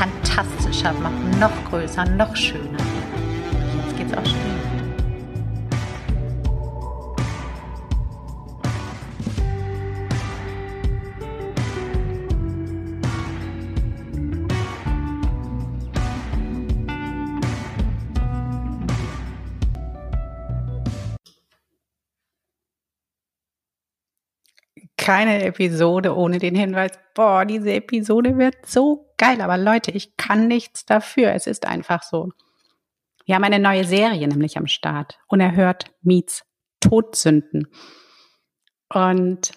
fantastischer machen, noch größer, noch schöner. Jetzt geht's auch schon. Keine Episode ohne den Hinweis, boah, diese Episode wird so geil. Aber Leute, ich kann nichts dafür. Es ist einfach so. Wir haben eine neue Serie nämlich am Start. Unerhört meets Todsünden. Und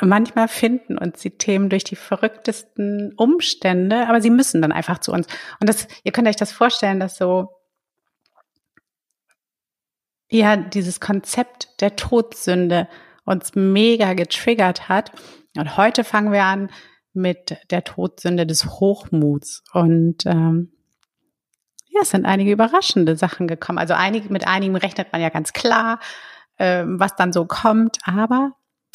manchmal finden uns die Themen durch die verrücktesten Umstände, aber sie müssen dann einfach zu uns. Und das, ihr könnt euch das vorstellen, dass so, ja, dieses Konzept der Todsünde uns mega getriggert hat. Und heute fangen wir an mit der Todsünde des Hochmuts. Und ähm, ja, es sind einige überraschende Sachen gekommen. Also einige, mit einigen rechnet man ja ganz klar, ähm, was dann so kommt. Aber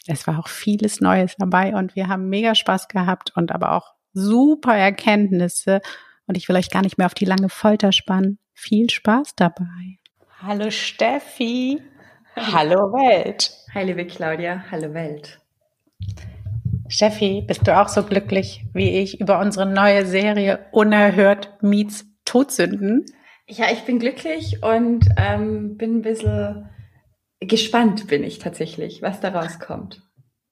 es war auch vieles Neues dabei und wir haben mega Spaß gehabt und aber auch super Erkenntnisse. Und ich will euch gar nicht mehr auf die lange Folter spannen. Viel Spaß dabei. Hallo Steffi. Hallo Welt. Hi liebe Claudia, hallo Welt. Steffi, bist du auch so glücklich wie ich über unsere neue Serie Unerhört Meets Todsünden? Ja, ich bin glücklich und ähm, bin ein bisschen gespannt, bin ich tatsächlich, was da rauskommt.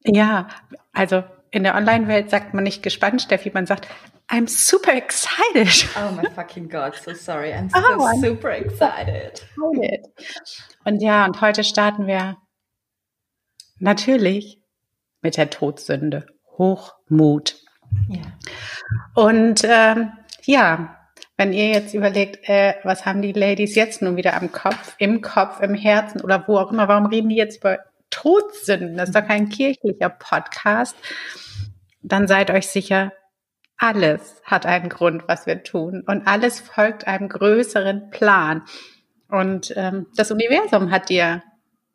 Ja, also in der Online-Welt sagt man nicht gespannt, Steffi, man sagt, I'm super excited. Oh my fucking God, so sorry. I'm so oh, super excited. excited. Und ja, und heute starten wir natürlich mit der Todsünde. Hochmut. Ja. Und ähm, ja, wenn ihr jetzt überlegt, äh, was haben die Ladies jetzt nun wieder am Kopf, im Kopf, im Herzen oder wo auch immer, warum reden die jetzt über Todsünden? Das ist doch kein kirchlicher Podcast. Dann seid euch sicher, alles hat einen Grund, was wir tun. Und alles folgt einem größeren Plan. Und ähm, das Universum hat dir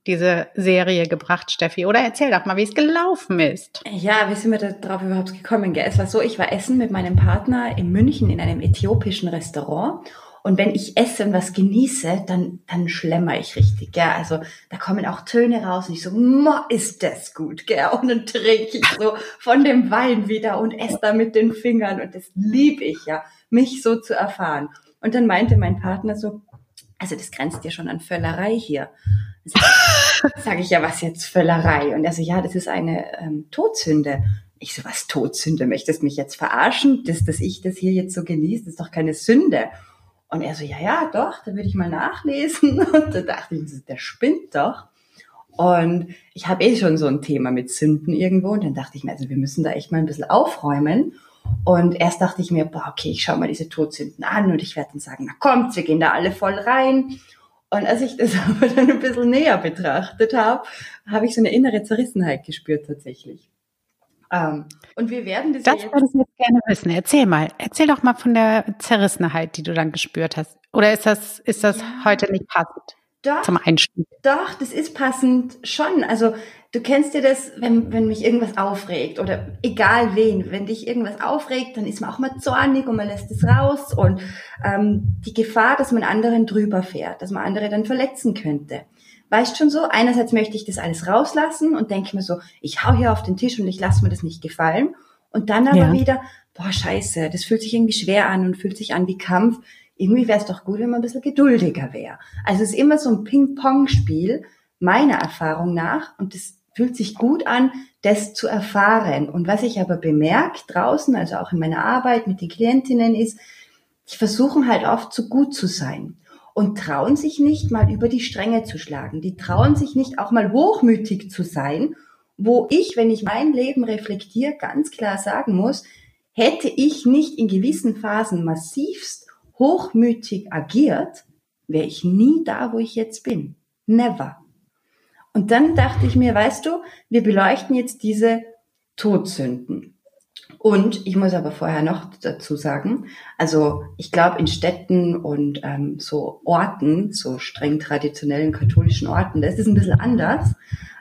diese Serie gebracht, Steffi? Oder erzähl doch mal, wie es gelaufen ist. Ja, wie sind wir da drauf überhaupt gekommen? Gell? Es war so, ich war essen mit meinem Partner in München in einem äthiopischen Restaurant. Und wenn ich esse und was genieße, dann, dann schlemmer ich richtig, gell? Also, da kommen auch Töne raus und ich so, ist das gut, gell? Und dann trinke ich so von dem Wein wieder und esse da mit den Fingern und das liebe ich ja, mich so zu erfahren. Und dann meinte mein Partner so, also das grenzt ja schon an Völlerei hier. Sage sag ich ja, was jetzt Völlerei? Und er so, ja, das ist eine ähm, Todsünde. Ich so, was Todsünde? Möchtest mich jetzt verarschen? dass, dass ich das hier jetzt so genieße, das ist doch keine Sünde. Und er so, ja, ja, doch, da würde ich mal nachlesen. Und da dachte ich, der spinnt doch. Und ich habe eh schon so ein Thema mit Sünden irgendwo. Und dann dachte ich mir, also wir müssen da echt mal ein bisschen aufräumen. Und erst dachte ich mir, boah, okay, ich schaue mal diese Todsünden an und ich werde dann sagen, na kommt, wir gehen da alle voll rein. Und als ich das aber dann ein bisschen näher betrachtet habe, habe ich so eine innere Zerrissenheit gespürt tatsächlich. Ähm, und wir werden das. Das würde ich jetzt gerne wissen. Erzähl mal. Erzähl doch mal von der Zerrissenheit, die du dann gespürt hast. Oder ist das, ist das ja. heute nicht passend? Doch, zum Einstieg. Doch, das ist passend schon. Also du kennst ja das, wenn, wenn mich irgendwas aufregt oder egal wen, wenn dich irgendwas aufregt, dann ist man auch mal zornig und man lässt es raus und ähm, die Gefahr, dass man anderen drüber fährt, dass man andere dann verletzen könnte weißt schon so, einerseits möchte ich das alles rauslassen und denke mir so, ich hau hier auf den Tisch und ich lasse mir das nicht gefallen. Und dann aber ja. wieder, boah, scheiße, das fühlt sich irgendwie schwer an und fühlt sich an wie Kampf. Irgendwie wäre es doch gut, wenn man ein bisschen geduldiger wäre. Also es ist immer so ein Ping-Pong-Spiel, meiner Erfahrung nach. Und es fühlt sich gut an, das zu erfahren. Und was ich aber bemerke draußen, also auch in meiner Arbeit mit den Klientinnen, ist, die versuchen halt oft so gut zu sein und trauen sich nicht mal über die Stränge zu schlagen. Die trauen sich nicht auch mal hochmütig zu sein, wo ich, wenn ich mein Leben reflektiere, ganz klar sagen muss, hätte ich nicht in gewissen Phasen massivst hochmütig agiert, wäre ich nie da, wo ich jetzt bin. Never. Und dann dachte ich mir, weißt du, wir beleuchten jetzt diese Todsünden. Und ich muss aber vorher noch dazu sagen, also ich glaube in Städten und ähm, so Orten, so streng traditionellen katholischen Orten, da ist es ein bisschen anders.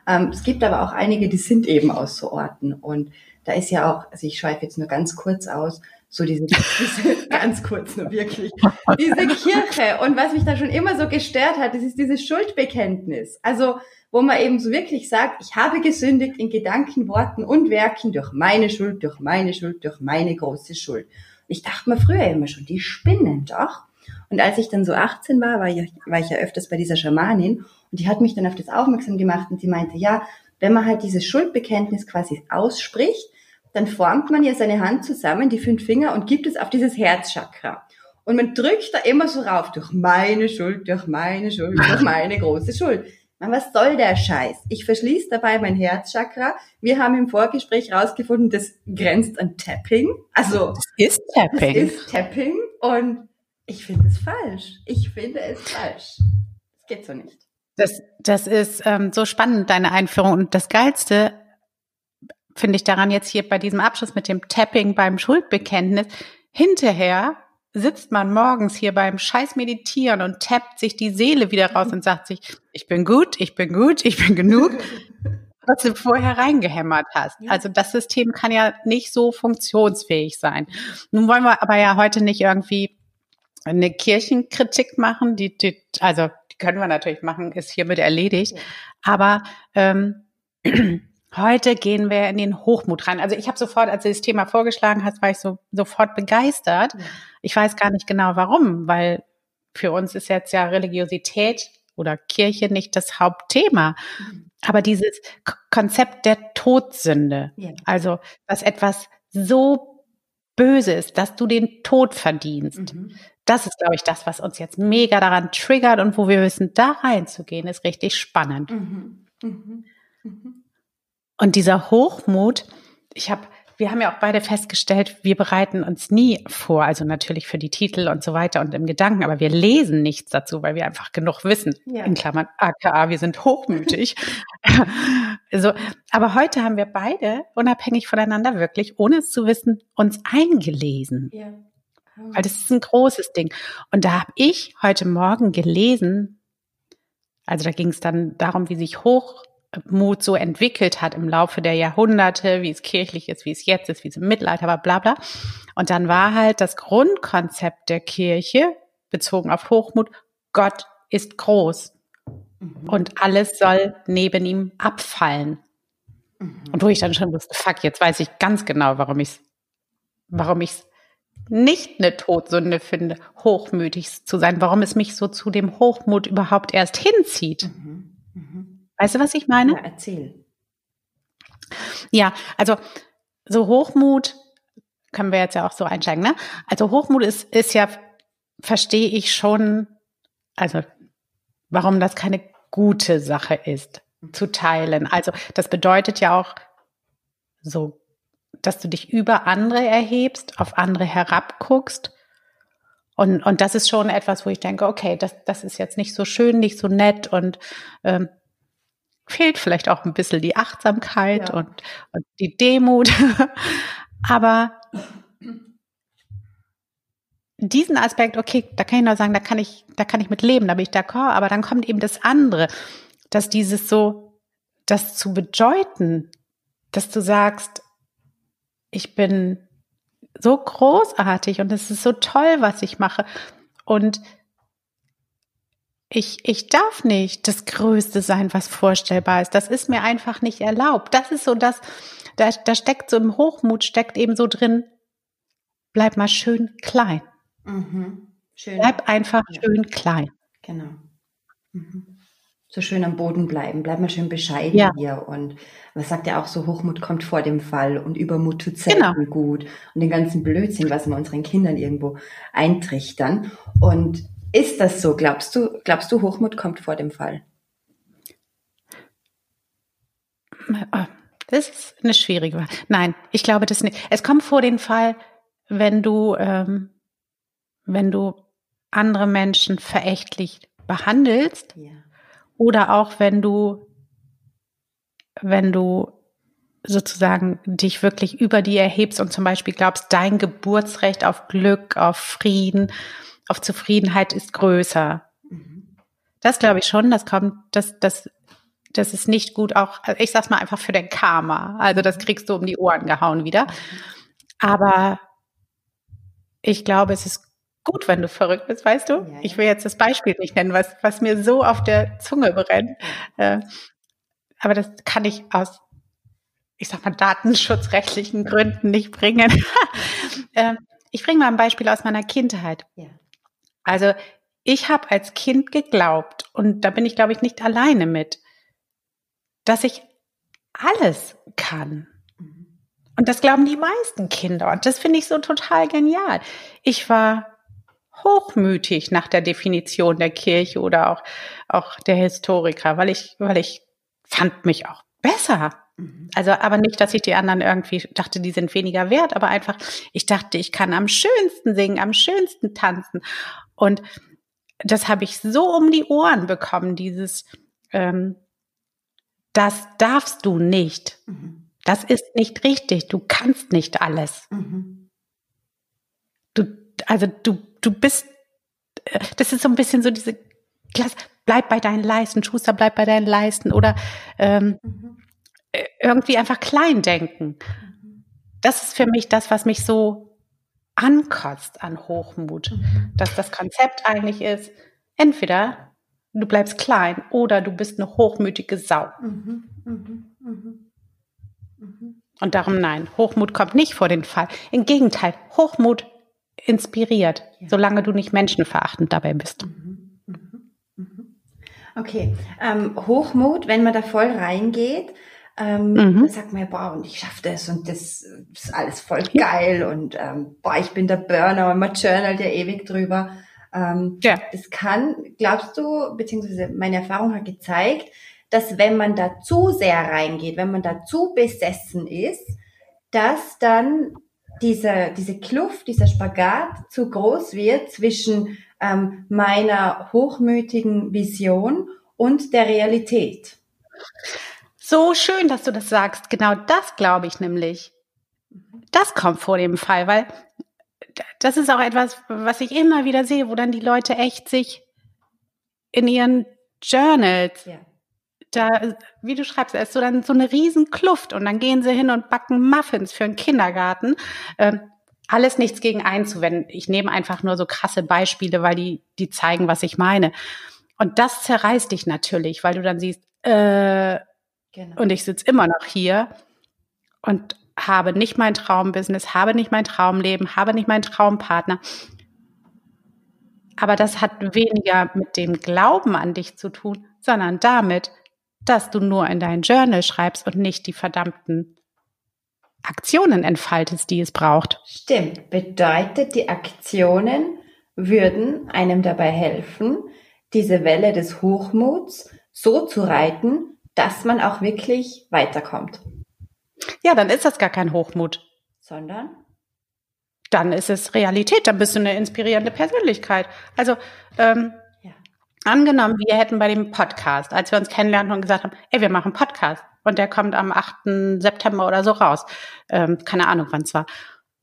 Ähm, es gibt aber auch einige, die sind eben aus so Orten. Und da ist ja auch, also ich schweife jetzt nur ganz kurz aus, so diese, diese ganz kurz nur wirklich, diese Kirche. Und was mich da schon immer so gestört hat, das ist dieses Schuldbekenntnis. Also wo man eben so wirklich sagt, ich habe gesündigt in Gedanken, Worten und Werken durch meine Schuld, durch meine Schuld, durch meine große Schuld. ich dachte mir früher immer schon, die spinnen doch. Und als ich dann so 18 war, war ich, war ich ja öfters bei dieser Schamanin und die hat mich dann auf das aufmerksam gemacht und sie meinte, ja, wenn man halt dieses Schuldbekenntnis quasi ausspricht, dann formt man ja seine Hand zusammen, die fünf Finger und gibt es auf dieses Herzchakra. Und man drückt da immer so rauf, durch meine Schuld, durch meine Schuld, durch meine große Schuld. Was soll der Scheiß? Ich verschließe dabei mein Herzchakra. Wir haben im Vorgespräch rausgefunden, das grenzt an Tapping. Also das ist Tapping. Das ist Tapping und ich finde es falsch. Ich finde es falsch. Das geht so nicht. Das, das ist ähm, so spannend, deine Einführung. Und das Geilste finde ich daran jetzt hier bei diesem Abschluss mit dem Tapping beim Schuldbekenntnis. Hinterher sitzt man morgens hier beim Scheiß Meditieren und tappt sich die Seele wieder raus und sagt sich, ich bin gut, ich bin gut, ich bin genug, was du vorher reingehämmert hast. Also das System kann ja nicht so funktionsfähig sein. Nun wollen wir aber ja heute nicht irgendwie eine Kirchenkritik machen, die, die also die können wir natürlich machen, ist hiermit erledigt. Aber ähm, Heute gehen wir in den Hochmut rein. Also ich habe sofort, als du das Thema vorgeschlagen hast, war ich so sofort begeistert. Ich weiß gar nicht genau warum, weil für uns ist jetzt ja Religiosität oder Kirche nicht das Hauptthema. Mhm. Aber dieses Konzept der Todsünde, ja. also dass etwas so böse ist, dass du den Tod verdienst. Mhm. Das ist, glaube ich, das, was uns jetzt mega daran triggert und wo wir wissen, da reinzugehen, ist richtig spannend. Mhm. mhm. Und dieser Hochmut, ich habe, wir haben ja auch beide festgestellt, wir bereiten uns nie vor, also natürlich für die Titel und so weiter und im Gedanken, aber wir lesen nichts dazu, weil wir einfach genug wissen. Ja. In Klammern AKA, wir sind hochmütig. also, aber heute haben wir beide unabhängig voneinander wirklich, ohne es zu wissen, uns eingelesen. Ja. Weil das ist ein großes Ding. Und da habe ich heute Morgen gelesen, also da ging es dann darum, wie sich hoch Mut so entwickelt hat im Laufe der Jahrhunderte, wie es kirchlich ist, wie es jetzt ist, wie es im Mittelalter war, bla bla. Und dann war halt das Grundkonzept der Kirche, bezogen auf Hochmut, Gott ist groß mhm. und alles soll neben ihm abfallen. Mhm. Und wo ich dann schon wusste, fuck, jetzt weiß ich ganz genau, warum ich warum ich's nicht eine Todsünde finde, hochmütig zu sein, warum es mich so zu dem Hochmut überhaupt erst hinzieht. Mhm. Weißt du, was ich meine? Ja, erzähl. Ja, also so Hochmut können wir jetzt ja auch so einsteigen, ne? Also Hochmut ist, ist ja, verstehe ich schon, also warum das keine gute Sache ist, zu teilen. Also das bedeutet ja auch so, dass du dich über andere erhebst, auf andere herabguckst. Und, und das ist schon etwas, wo ich denke, okay, das, das ist jetzt nicht so schön, nicht so nett und ähm, fehlt vielleicht auch ein bisschen die Achtsamkeit ja. und, und die Demut. Aber diesen Aspekt, okay, da kann ich nur sagen, da kann ich, da kann ich mit leben, da bin ich d'accord, aber dann kommt eben das andere, dass dieses so, das zu bedeuten, dass du sagst, ich bin so großartig und es ist so toll, was ich mache und ich, ich darf nicht das Größte sein, was vorstellbar ist. Das ist mir einfach nicht erlaubt. Das ist so das, da, da steckt so im Hochmut, steckt eben so drin, bleib mal schön klein. Mhm. Schön. Bleib einfach ja. schön klein. Genau. Mhm. So schön am Boden bleiben, bleib mal schön bescheiden ja. hier. Und was sagt ja auch so, Hochmut kommt vor dem Fall und Übermut tut selten genau. gut. Und den ganzen Blödsinn, was wir unseren Kindern irgendwo eintrichtern. Und ist das so? Glaubst du, glaubst du, Hochmut kommt vor dem Fall? Ah, Das ist eine schwierige Frage. Nein, ich glaube das nicht. Es kommt vor den Fall, wenn du, ähm, wenn du andere Menschen verächtlich behandelst Ja. oder auch wenn du, wenn du sozusagen dich wirklich über die erhebst und zum Beispiel glaubst, dein Geburtsrecht auf Glück, auf Frieden, auf Zufriedenheit ist größer. Mhm. Das glaube ich schon, das kommt, das, das, das ist nicht gut auch, also ich sag's mal einfach für den Karma. Also das kriegst du um die Ohren gehauen wieder. Aber ich glaube, es ist gut, wenn du verrückt bist, weißt du? Ja, ja. Ich will jetzt das Beispiel nicht nennen, was, was mir so auf der Zunge brennt. Äh, aber das kann ich aus, ich sag mal, datenschutzrechtlichen Gründen nicht bringen. äh, ich bringe mal ein Beispiel aus meiner Kindheit. Ja. Also ich habe als Kind geglaubt, und da bin ich, glaube ich, nicht alleine mit, dass ich alles kann. Mhm. Und das glauben die meisten Kinder. Und das finde ich so total genial. Ich war hochmütig nach der Definition der Kirche oder auch, auch der Historiker, weil ich, weil ich fand mich auch besser. Mhm. Also, aber nicht, dass ich die anderen irgendwie dachte, die sind weniger wert, aber einfach, ich dachte, ich kann am schönsten singen, am schönsten tanzen. Und das habe ich so um die Ohren bekommen, dieses, ähm, das darfst du nicht. Mhm. Das ist nicht richtig. Du kannst nicht alles. Mhm. Du, also du, du bist, äh, das ist so ein bisschen so diese, Klasse, bleib bei deinen Leisten, Schuster, bleib bei deinen Leisten oder ähm, Mhm. Irgendwie einfach klein denken. Das ist für mich das, was mich so ankotzt an Hochmut. Mhm. Dass das Konzept eigentlich ist, entweder du bleibst klein oder du bist eine hochmütige Sau. Mhm. Mhm. Mhm. Mhm. Und darum nein, Hochmut kommt nicht vor den Fall. Im Gegenteil, Hochmut inspiriert, Ja. solange du nicht menschenverachtend dabei bist. Mhm. Okay, ähm, Hochmut, wenn man da voll reingeht, ähm, Mhm. sagt ja, boah, und ich schaffe das und das ist alles voll geil und ähm, boah, ich bin der Burner und man journalt ja ewig drüber. Ähm, Ja. das kann, glaubst du, beziehungsweise meine Erfahrung hat gezeigt, dass wenn man da zu sehr reingeht, wenn man da zu besessen ist, dass dann diese, diese Kluft, dieser Spagat zu groß wird zwischen ähm, meiner hochmütigen Vision und der Realität. So schön, dass du das sagst. Genau das glaube ich nämlich. Das kommt vor dem Fall, weil das ist auch etwas, was ich immer wieder sehe, wo dann die Leute echt sich in ihren Journals Ja. da, wie du schreibst, da ist so dann so eine riesen Kluft und dann gehen sie hin und backen Muffins für den Kindergarten. Ähm, alles nichts gegen einzuwenden. Ich nehme einfach nur so krasse Beispiele, weil die, die zeigen, was ich meine. Und das zerreißt dich natürlich, weil du dann siehst, äh, Genau. und ich sitze immer noch hier und habe nicht mein Traumbusiness, habe nicht mein Traumleben, habe nicht meinen Traumpartner. Aber das hat weniger mit dem Glauben an dich zu tun, sondern damit, dass du nur in dein Journal schreibst und nicht die verdammten Aktionen entfaltest, die es braucht. Stimmt. Bedeutet, die Aktionen würden einem dabei helfen, diese Welle des Hochmuts so zu reiten, dass man auch wirklich weiterkommt. Ja, dann ist das gar kein Hochmut. Sondern? Dann ist es Realität, dann bist du eine inspirierende Persönlichkeit. Also, ähm, Ja. Angenommen, wir hätten bei dem Podcast, als wir uns kennenlernten und gesagt haben, ey, wir machen einen Podcast und der kommt am 8. September oder so raus. Ähm, keine Ahnung, wann es war.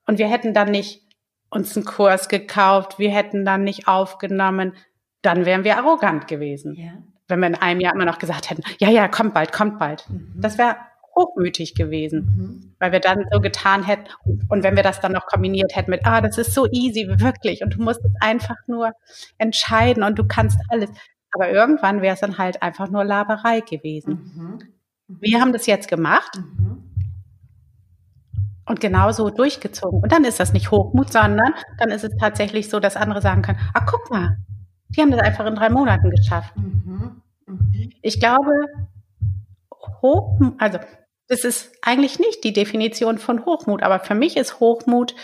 Und wir hätten dann nicht uns einen Kurs gekauft, wir hätten dann nicht aufgenommen, dann wären wir arrogant gewesen. Ja. Wenn wir in einem Jahr immer noch gesagt hätten, ja, ja, kommt bald, kommt bald. Mhm. Das wäre hochmütig gewesen Mhm. weil wir dann so getan hätten und wenn wir das dann noch kombiniert hätten mit, ah, das ist so easy, wirklich und du musst es einfach nur entscheiden und du kannst alles. Aber irgendwann wäre es dann halt einfach nur Laberei gewesen. Mhm. Wir haben das jetzt gemacht Mhm. und genauso durchgezogen. Und dann ist das nicht Hochmut, sondern dann ist es tatsächlich so, dass andere sagen können, ah, guck mal, die haben das einfach in drei Monaten geschafft. Mhm. Ich glaube, Hochmut, also das ist eigentlich nicht die Definition von Hochmut, aber für mich ist Hochmut,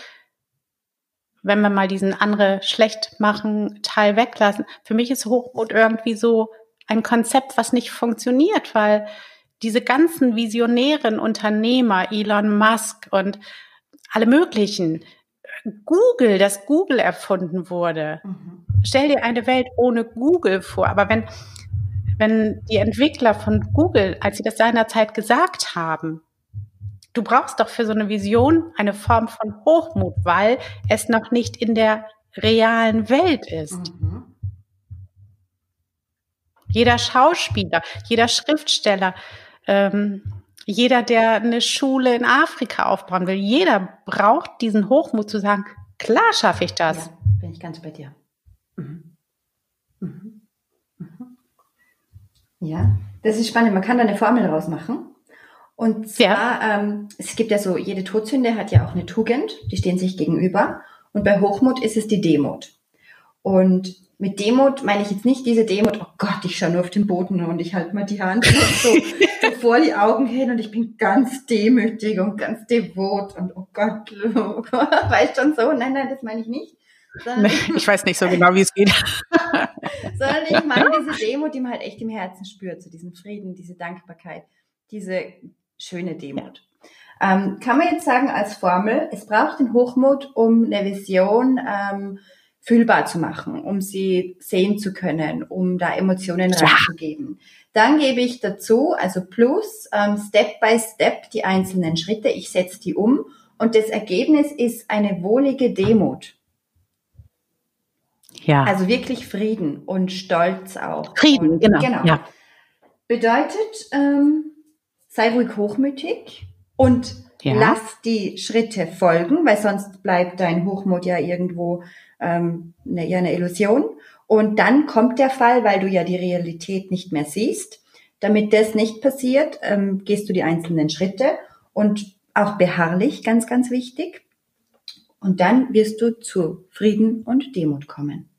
wenn wir mal diesen andere schlecht machen Teil weglassen, für mich ist Hochmut irgendwie so ein Konzept, was nicht funktioniert, weil diese ganzen visionären Unternehmer, Elon Musk und alle möglichen, Google, dass Google erfunden wurde. Mhm. Stell dir eine Welt ohne Google vor. Aber wenn, wenn die Entwickler von Google, als sie das seinerzeit gesagt haben, du brauchst doch für so eine Vision eine Form von Hochmut, weil es noch nicht in der realen Welt ist. Mhm. Jeder Schauspieler, jeder Schriftsteller, ähm, jeder, der eine Schule in Afrika aufbauen will, jeder braucht diesen Hochmut zu sagen, klar schaffe ich das. Ja, bin ich ganz bei dir. Mhm. Mhm. Ja, das ist spannend. Man kann da eine Formel daraus machen. Und zwar, ja. ähm, es gibt ja so, jede Todsünde hat ja auch eine Tugend, die stehen sich gegenüber. Und bei Hochmut ist es die Demut. Und mit Demut meine ich jetzt nicht diese Demut, oh Gott, ich schaue nur auf den Boden und ich halte mal die Hand so, so vor die Augen hin und ich bin ganz demütig und ganz devot und oh Gott, oh Gott weißt schon so? Nein, nein, das meine ich nicht. Nee, ich weiß nicht so genau, wie es geht. sondern ich meine diese Demut, die man halt echt im Herzen spürt, so diesen Frieden, diese Dankbarkeit, diese schöne Demut. Ähm, kann man jetzt sagen als Formel, es braucht den Hochmut, um eine Vision ähm, fühlbar zu machen, um sie sehen zu können, um da Emotionen ja. reinzugeben. Dann gebe ich dazu, also plus, ähm, Step by Step die einzelnen Schritte, ich setze die um und das Ergebnis ist eine wohlige Demut. Ja. Also wirklich Frieden und Stolz auch. Frieden, und, genau. genau. Ja. Bedeutet, ähm, sei ruhig hochmütig und ja. lass die Schritte folgen, weil sonst bleibt dein Hochmut ja irgendwo ähm, eine, ja eine Illusion. Und dann kommt der Fall, weil du ja die Realität nicht mehr siehst. Damit das nicht passiert, ähm, gehst du die einzelnen Schritte und auch beharrlich, ganz, ganz wichtig. Und dann wirst du zu Frieden und Demut kommen.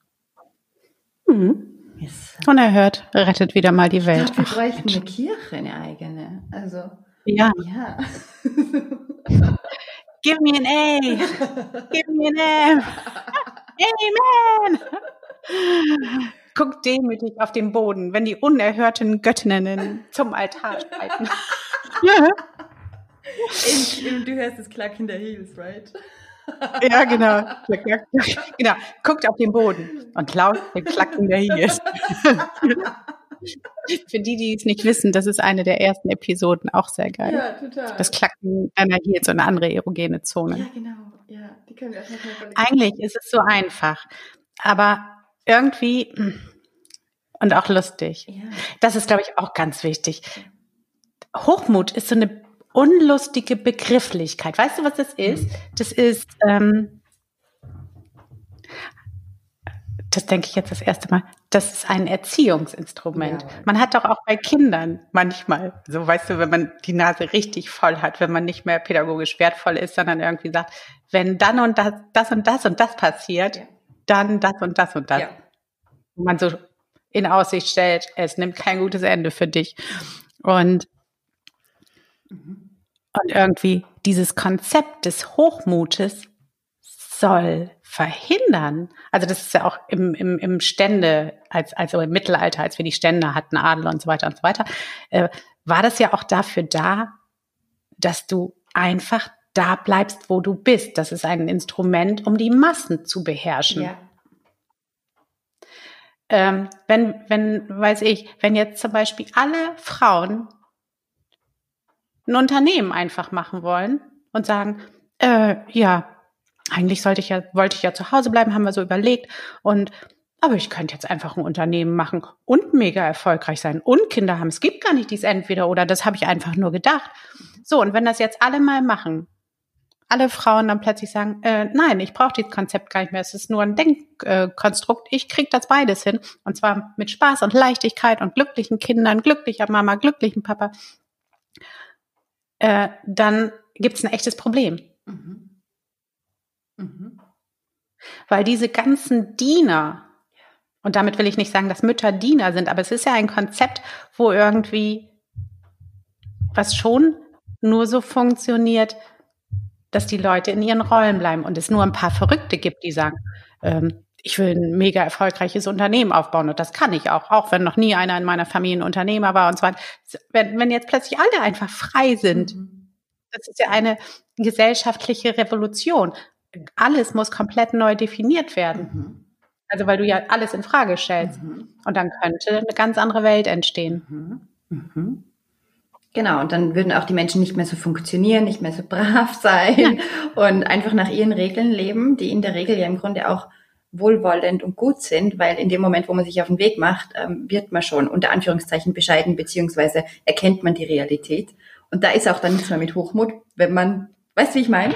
Mhm. Yes. Unerhört rettet wieder mal die Welt. Glaub, wir bräuchten eine Kirche, eine eigene. Also ja. ja. Give me an A. Give me an M. Amen. Guck demütig auf den Boden, wenn die unerhörten Göttinnen zum Altar streiten. du hörst das Klack in der Heels, right? Ja, genau. Genau. Guckt auf den Boden und laut den Klacken der Heels. Für die, die es nicht wissen, das ist eine der ersten Episoden, auch sehr geil. Ja, total. Das Klacken deiner Heels und eine andere erogene Zone. Ja, genau. Ja, die können wir erstmal Eigentlich ist es so einfach, aber irgendwie und auch lustig. Ja. Das ist, glaube ich, auch ganz wichtig. Hochmut ist so eine unlustige Begrifflichkeit. Weißt du, was das ist? Mhm. Das ist, ähm, das denke ich jetzt das erste Mal, das ist ein Erziehungsinstrument. Ja. Man hat doch auch bei Kindern manchmal, so weißt du, wenn man die Nase richtig voll hat, wenn man nicht mehr pädagogisch wertvoll ist, sondern irgendwie sagt, wenn dann und das, das und das und das passiert, ja. dann das und das und das. Ja. Man so in Aussicht stellt, es nimmt kein gutes Ende für dich. Und, mhm. Und irgendwie dieses Konzept des Hochmutes soll verhindern. Also das ist ja auch im, im, im Stände, als, also im Mittelalter, als wir die Stände hatten, Adel und so weiter und so weiter, äh, war das ja auch dafür da, dass du einfach da bleibst, wo du bist. Das ist ein Instrument, um die Massen zu beherrschen. Ja. Ähm, wenn, wenn, weiß ich, wenn jetzt zum Beispiel alle Frauen ein Unternehmen einfach machen wollen und sagen, äh, ja, eigentlich sollte ich ja, wollte ich ja zu Hause bleiben, haben wir so überlegt. Und aber ich könnte jetzt einfach ein Unternehmen machen und mega erfolgreich sein und Kinder haben. Es gibt gar nicht dies entweder oder, das habe ich einfach nur gedacht. So, und wenn das jetzt alle mal machen, alle Frauen dann plötzlich sagen, äh, nein, ich brauche dieses Konzept gar nicht mehr, es ist nur ein Denkkonstrukt, ich krieg das beides hin. Und zwar mit Spaß und Leichtigkeit und glücklichen Kindern, glücklicher Mama, glücklichen Papa, äh, dann gibt's ein echtes Problem. Mhm. Mhm. Weil diese ganzen Diener, und damit will ich nicht sagen, dass Mütter Diener sind, aber es ist ja ein Konzept, wo irgendwie was schon nur so funktioniert, dass die Leute in ihren Rollen bleiben und es nur ein paar Verrückte gibt, die sagen, ähm, ich will ein mega erfolgreiches Unternehmen aufbauen und das kann ich auch, auch wenn noch nie einer in meiner Familie ein Unternehmer war und so weiter. Wenn, wenn jetzt plötzlich alle einfach frei sind, mhm. das ist ja eine gesellschaftliche Revolution. Alles muss komplett neu definiert werden. Mhm. Also weil du ja alles in Frage stellst. Mhm. Und dann könnte eine ganz andere Welt entstehen. Mhm. Mhm. Genau, und dann würden auch die Menschen nicht mehr so funktionieren, nicht mehr so brav sein ja. und einfach nach ihren Regeln leben, die in der Regel ja im Grunde auch wohlwollend und gut sind, weil in dem Moment, wo man sich auf den Weg macht, ähm, wird man schon unter Anführungszeichen bescheiden, beziehungsweise erkennt man die Realität. Und da ist auch dann nichts mehr mit Hochmut, wenn man, weißt du, wie ich meine?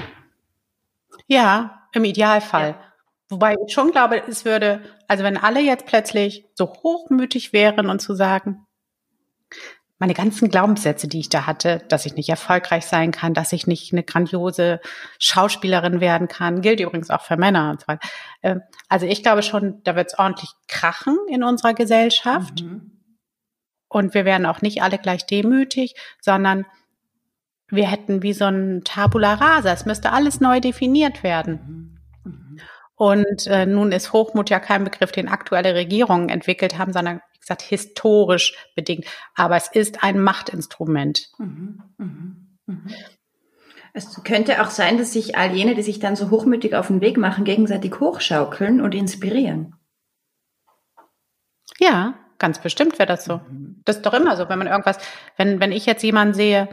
Ja, im Idealfall. Ja. Wobei ich schon glaube, es würde, also wenn alle jetzt plötzlich so hochmütig wären und zu sagen, meine ganzen Glaubenssätze, die ich da hatte, dass ich nicht erfolgreich sein kann, dass ich nicht eine grandiose Schauspielerin werden kann, gilt übrigens auch für Männer und so weiter. Ähm, also ich glaube schon, da wird es ordentlich krachen in unserer Gesellschaft. Mhm. Und wir werden auch nicht alle gleich demütig, sondern wir hätten wie so ein Tabula rasa. Es müsste alles neu definiert werden. Mhm. Mhm. Und äh, nun ist Hochmut ja kein Begriff, den aktuelle Regierungen entwickelt haben, sondern gesagt, historisch bedingt. Aber es ist ein Machtinstrument. Mhm, mh, mh. Es könnte auch sein, dass sich all jene, die sich dann so hochmütig auf den Weg machen, gegenseitig hochschaukeln und inspirieren. Ja, ganz bestimmt wäre das so. Mhm. Das ist doch immer so, wenn man irgendwas, wenn, wenn ich jetzt jemanden sehe,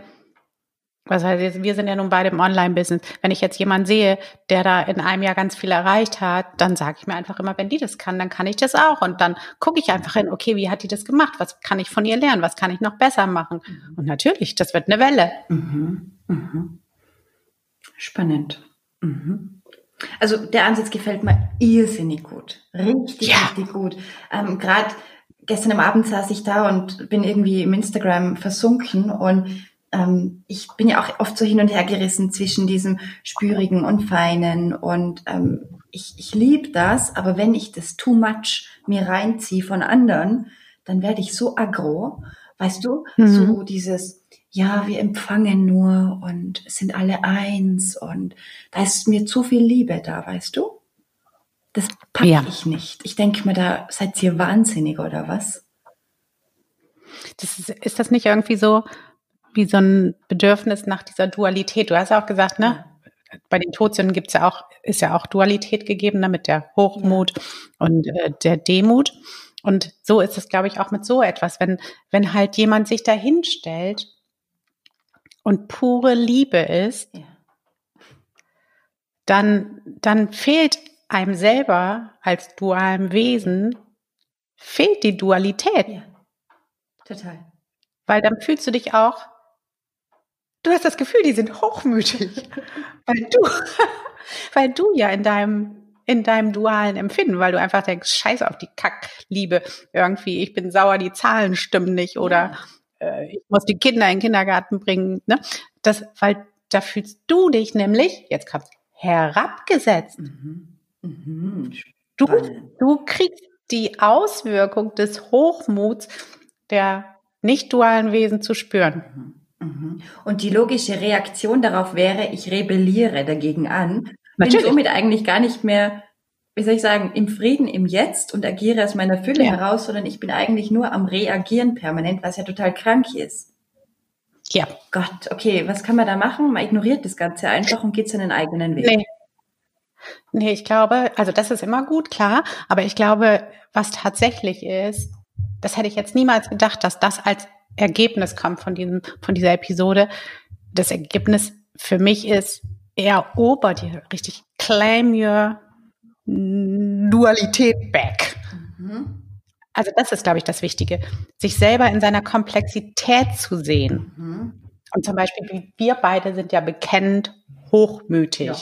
was heißt, wir sind ja nun beide im Online-Business. Wenn ich jetzt jemanden sehe, der da in einem Jahr ganz viel erreicht hat, dann sage ich mir einfach immer, wenn die das kann, dann kann ich das auch. Und dann gucke ich einfach hin, okay, wie hat die das gemacht? Was kann ich von ihr lernen? Was kann ich noch besser machen? Und natürlich, das wird eine Welle. Mhm. Mhm. Spannend. Mhm. Also der Ansatz gefällt mir irrsinnig gut. Richtig, ja. richtig gut. Ähm, Gerade gestern am Abend saß ich da und bin irgendwie im Instagram versunken und ähm, ich bin ja auch oft so hin und her gerissen zwischen diesem Spürigen und Feinen und ähm, ich, ich liebe das, aber wenn ich das too much mir reinziehe von anderen, dann werde ich so aggro, weißt du, mhm. so dieses, ja, wir empfangen nur und sind alle eins und da ist mir zu viel Liebe da, weißt du? Das packe ja. ich nicht. Ich denke mir, da seid ihr wahnsinnig oder was? Das ist, ist das nicht irgendwie so, wie so ein Bedürfnis nach dieser Dualität. Du hast ja auch gesagt, ne? Bei den Todsünden gibt's ja auch, ist ja auch Dualität gegeben, ne? mit der Hochmut und äh, der Demut. Und so ist es, glaube ich, auch mit so etwas, wenn, wenn halt jemand sich da hinstellt und pure Liebe ist, ja. dann, dann fehlt einem selber als dualem Wesen, fehlt die Dualität. Ja. Total. Weil dann fühlst du dich auch du hast das Gefühl, die sind hochmütig, weil du, weil du ja in deinem in deinem dualen Empfinden, weil du einfach denkst, scheiß auf die Kackliebe irgendwie, ich bin sauer, die Zahlen stimmen nicht oder äh, ich muss die Kinder in den Kindergarten bringen, ne? Das, weil da fühlst du dich nämlich, jetzt kommt's, herabgesetzt. Mhm. Mhm. Du, du kriegst die Auswirkung des Hochmuts der nicht dualen Wesen zu spüren. Mhm. Und die logische Reaktion darauf wäre, ich rebelliere dagegen an, Natürlich. bin somit eigentlich gar nicht mehr, wie soll ich sagen, im Frieden im Jetzt und agiere aus meiner Fülle ja. heraus, sondern ich bin eigentlich nur am Reagieren permanent, was ja total krank ist. Ja. Gott, okay, was kann man da machen? Man ignoriert das Ganze einfach und geht seinen eigenen Weg. Nee. Nee, ich glaube, also das ist immer gut, klar, aber ich glaube, was tatsächlich ist, das hätte ich jetzt niemals gedacht, dass das als Ergebnis kommt von diesem, von dieser Episode. Das Ergebnis für mich ist, erober dir richtig, claim your Dualität back. Mhm. Also das ist, glaube ich, das Wichtige, sich selber in seiner Komplexität zu sehen. Mhm. Und zum Beispiel, wir beide sind ja bekennend hochmütig. Ja.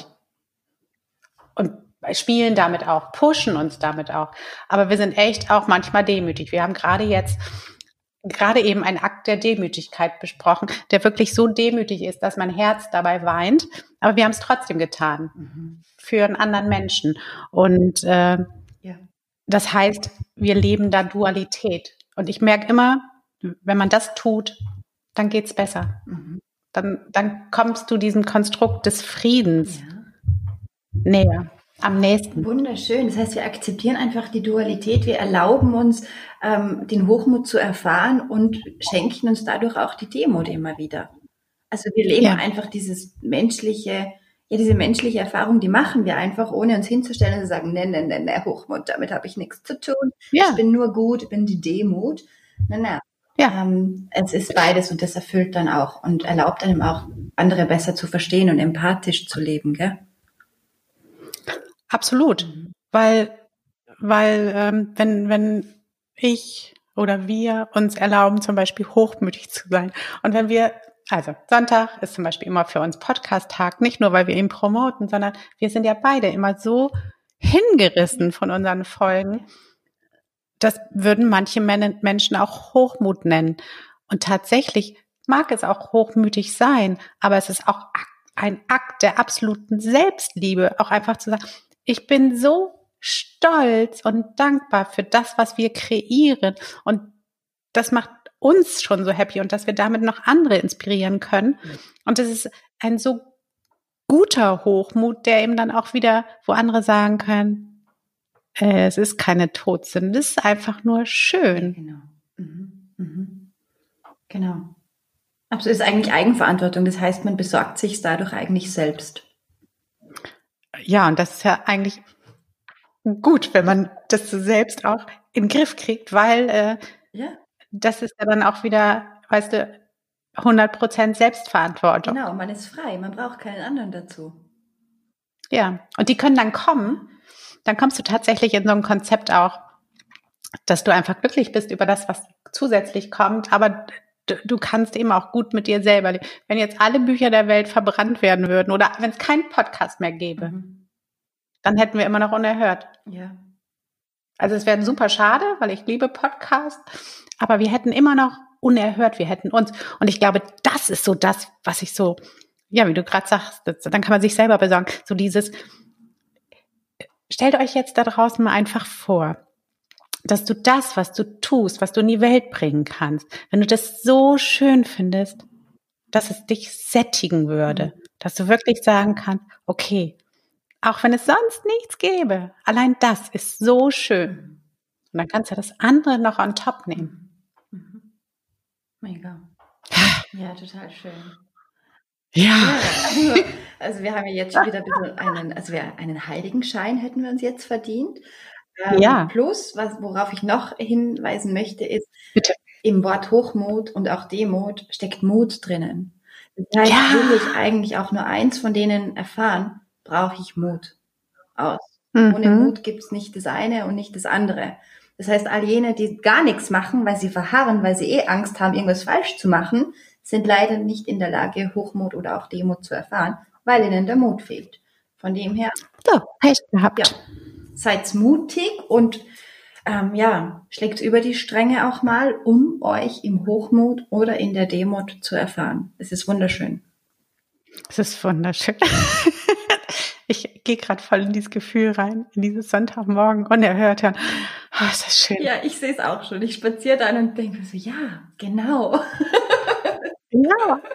Und spielen damit auch, pushen uns damit auch. Aber wir sind echt auch manchmal demütig. Wir haben gerade jetzt gerade eben ein Akt der Demütigkeit besprochen, der wirklich so demütig ist, dass mein Herz dabei weint. Aber wir haben es trotzdem getan mhm. für einen anderen Menschen. Und äh, ja. das heißt, wir leben da Dualität. Und ich merke immer, wenn man das tut, dann geht's besser. Mhm. Dann, dann kommst du diesem Konstrukt des Friedens ja. näher. am nächsten. Wunderschön. Das heißt, wir akzeptieren einfach die Dualität. Wir erlauben uns, ähm, den Hochmut zu erfahren und schenken uns dadurch auch die Demut immer wieder. Also wir leben ja. einfach dieses menschliche, ja, diese menschliche Erfahrung, die machen wir einfach, ohne uns hinzustellen und zu sagen, ne, ne, ne, ne, Hochmut, damit habe ich nichts zu tun. Ja. Ich bin nur gut, ich bin die Demut. Na, na. Ja. Ähm, es ist beides und das erfüllt dann auch und erlaubt einem auch, andere besser zu verstehen und empathisch zu leben, gell? Absolut. Mhm. Weil, weil, ähm, wenn, wenn ich oder wir uns erlauben, zum Beispiel hochmütig zu sein. Und wenn wir also Sonntag ist zum Beispiel immer für uns Podcast-Tag, nicht nur, weil wir ihn promoten, sondern wir sind ja beide immer so hingerissen von unseren Folgen. Das würden manche Menschen auch Hochmut nennen. Und tatsächlich mag es auch hochmütig sein, aber es ist auch ein Akt der absoluten Selbstliebe, auch einfach zu sagen, ich bin so stolz und dankbar für das, was wir kreieren. Und das macht uns schon so happy und dass wir damit noch andere inspirieren können. Und das ist ein so guter Hochmut, der eben dann auch wieder, wo andere sagen können, äh, es ist keine Todsünde, es ist einfach nur schön. Genau. Mhm. Mhm. Genau. Also es ist eigentlich Eigenverantwortung. Das heißt, man besorgt sich dadurch eigentlich selbst. Ja, und das ist ja eigentlich gut, wenn man das selbst auch in den Griff kriegt, weil äh, ja das ist ja dann auch wieder, weißt du, 100 Prozent Selbstverantwortung. Genau, man ist frei, man braucht keinen anderen dazu. Ja, und die können dann kommen, dann kommst du tatsächlich in so ein Konzept auch, dass du einfach glücklich bist über das, was zusätzlich kommt, aber du, kannst eben auch gut mit dir selber leben. Wenn jetzt alle Bücher der Welt verbrannt werden würden oder wenn es keinen Podcast mehr gäbe, mhm. Dann hätten wir immer noch unerhört. Ja. Also es wäre super schade, weil ich liebe Podcasts, aber wir hätten immer noch unerhört, wir hätten uns. Und ich glaube, das ist so das, was ich so, ja, wie du gerade sagst, das, dann kann man sich selber besorgen. So dieses, stellt euch jetzt da draußen mal einfach vor, dass du das, was du tust, was du in die Welt bringen kannst, wenn du das so schön findest, dass es dich sättigen würde, dass du wirklich sagen kannst, okay, auch wenn es sonst nichts gäbe, allein das ist so schön. Und dann kannst du das andere noch on top nehmen. Mega. Ja, total schön. Ja. ja also, also, wir haben ja jetzt schon wieder ein bisschen einen, also wir, einen Heiligenschein hätten wir uns jetzt verdient. Ähm, ja. Plus, was, worauf ich noch hinweisen möchte, ist, Bitte. im Wort Hochmut und auch Demut steckt Mut drinnen. Das heißt, ja. will ich eigentlich auch nur eins von denen erfahren, brauche ich Mut aus. Mhm. Ohne Mut gibt's nicht das eine und nicht das andere. Das heißt, all jene, die gar nichts machen, weil sie verharren, weil sie eh Angst haben, irgendwas falsch zu machen, sind leider nicht in der Lage, Hochmut oder auch Demut zu erfahren, weil ihnen der Mut fehlt. Von dem her. So, recht gehabt. Ja, seid mutig und ähm, ja, schlägt über die Stränge auch mal, um euch im Hochmut oder in der Demut zu erfahren. Es ist wunderschön. Es ist wunderschön. ich gehe gerade voll in dieses Gefühl rein, in dieses Sonntagmorgen unerhört hören. Oh, ist das schön. Ja, ich sehe es auch schon. Ich spaziere dann und denke so, ja, genau. Ja.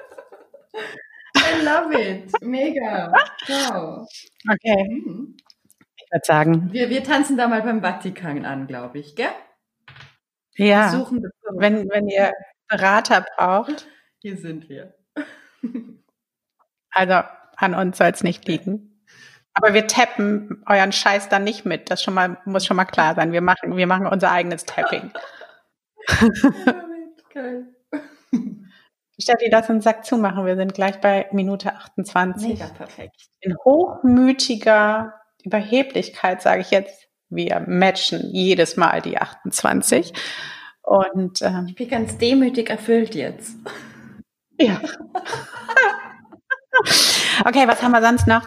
I love it. Mega. Wow. Okay. Mhm. Ich würde sagen. Wir, wir tanzen da mal beim Vatikan an, glaube ich, gell? Ja. Suchen wenn, wenn ihr Berater braucht. Hier sind wir. Also an uns soll es nicht liegen. Aber wir tappen euren Scheiß dann nicht mit. Das schon mal, muss schon mal klar sein. Wir machen, wir machen unser eigenes Tapping. Geil. Steffi, lass uns Sack zumachen. Wir sind gleich bei Minute 28. Mega perfekt. In hochmütiger Überheblichkeit sage ich jetzt, wir matchen jedes Mal die 28. Und ähm, ich bin ganz demütig erfüllt jetzt. Ja. okay, was haben wir sonst noch?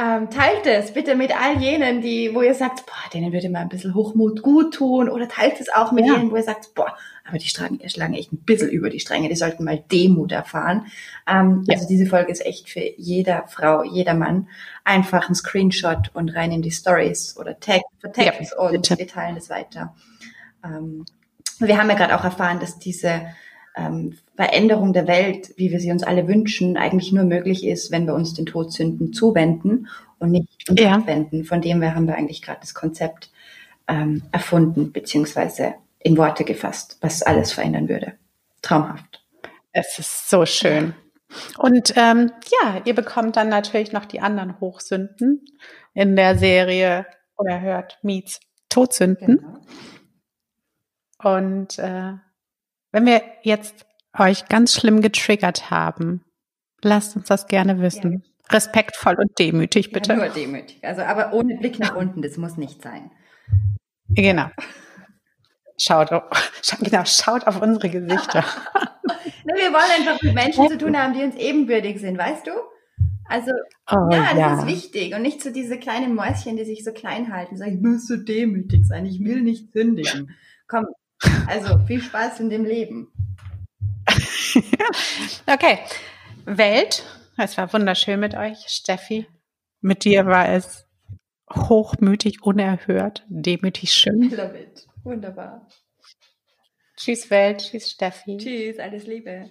Ähm, teilt es bitte mit all jenen, die, wo ihr sagt, boah, denen würde mal ein bisschen Hochmut gut tun. Oder teilt es auch mit ja. jenen, wo ihr sagt, boah, aber die schlagen echt ein bisschen über die Stränge, die sollten mal Demut erfahren. Ähm, ja. Also diese Folge ist echt für jeder Frau, jeder Mann. Einfach ein Screenshot und rein in die Stories oder Tag, vertagt ja, und wir teilen das weiter. Ähm, wir haben ja gerade auch erfahren, dass diese ähm, Veränderung der Welt, wie wir sie uns alle wünschen, eigentlich nur möglich ist, wenn wir uns den Todsünden zuwenden und nicht uns Ja. abwenden. Von dem her haben wir eigentlich gerade das Konzept ähm, erfunden, beziehungsweise in Worte gefasst, was alles verändern würde. Traumhaft. Es ist so schön. Und ähm, ja, ihr bekommt dann natürlich noch die anderen Hochsünden in der Serie Unerhört Meets Todsünden. Genau. Und äh, wenn wir jetzt euch ganz schlimm getriggert haben, lasst uns das gerne wissen. Respektvoll und demütig, bitte. Ja, nur demütig. Also, aber ohne Blick nach unten, das muss nicht sein. Genau. Schaut, auf, genau, schaut auf unsere Gesichter. Ne, wir wollen einfach mit Menschen zu tun haben, die uns ebenbürtig sind, weißt du? Also, Oh, ja, das ja. ist wichtig. Und nicht so diese kleinen Mäuschen, die sich so klein halten, sagen, ich muss so demütig sein, ich will nicht sündigen. Komm, also viel Spaß in dem Leben. Okay. Welt, es war wunderschön mit euch, Steffi. Mit dir war es hochmütig, unerhört, demütig schön. Love it. Wunderbar. Tschüss Welt, tschüss Steffi. Tschüss, alles Liebe.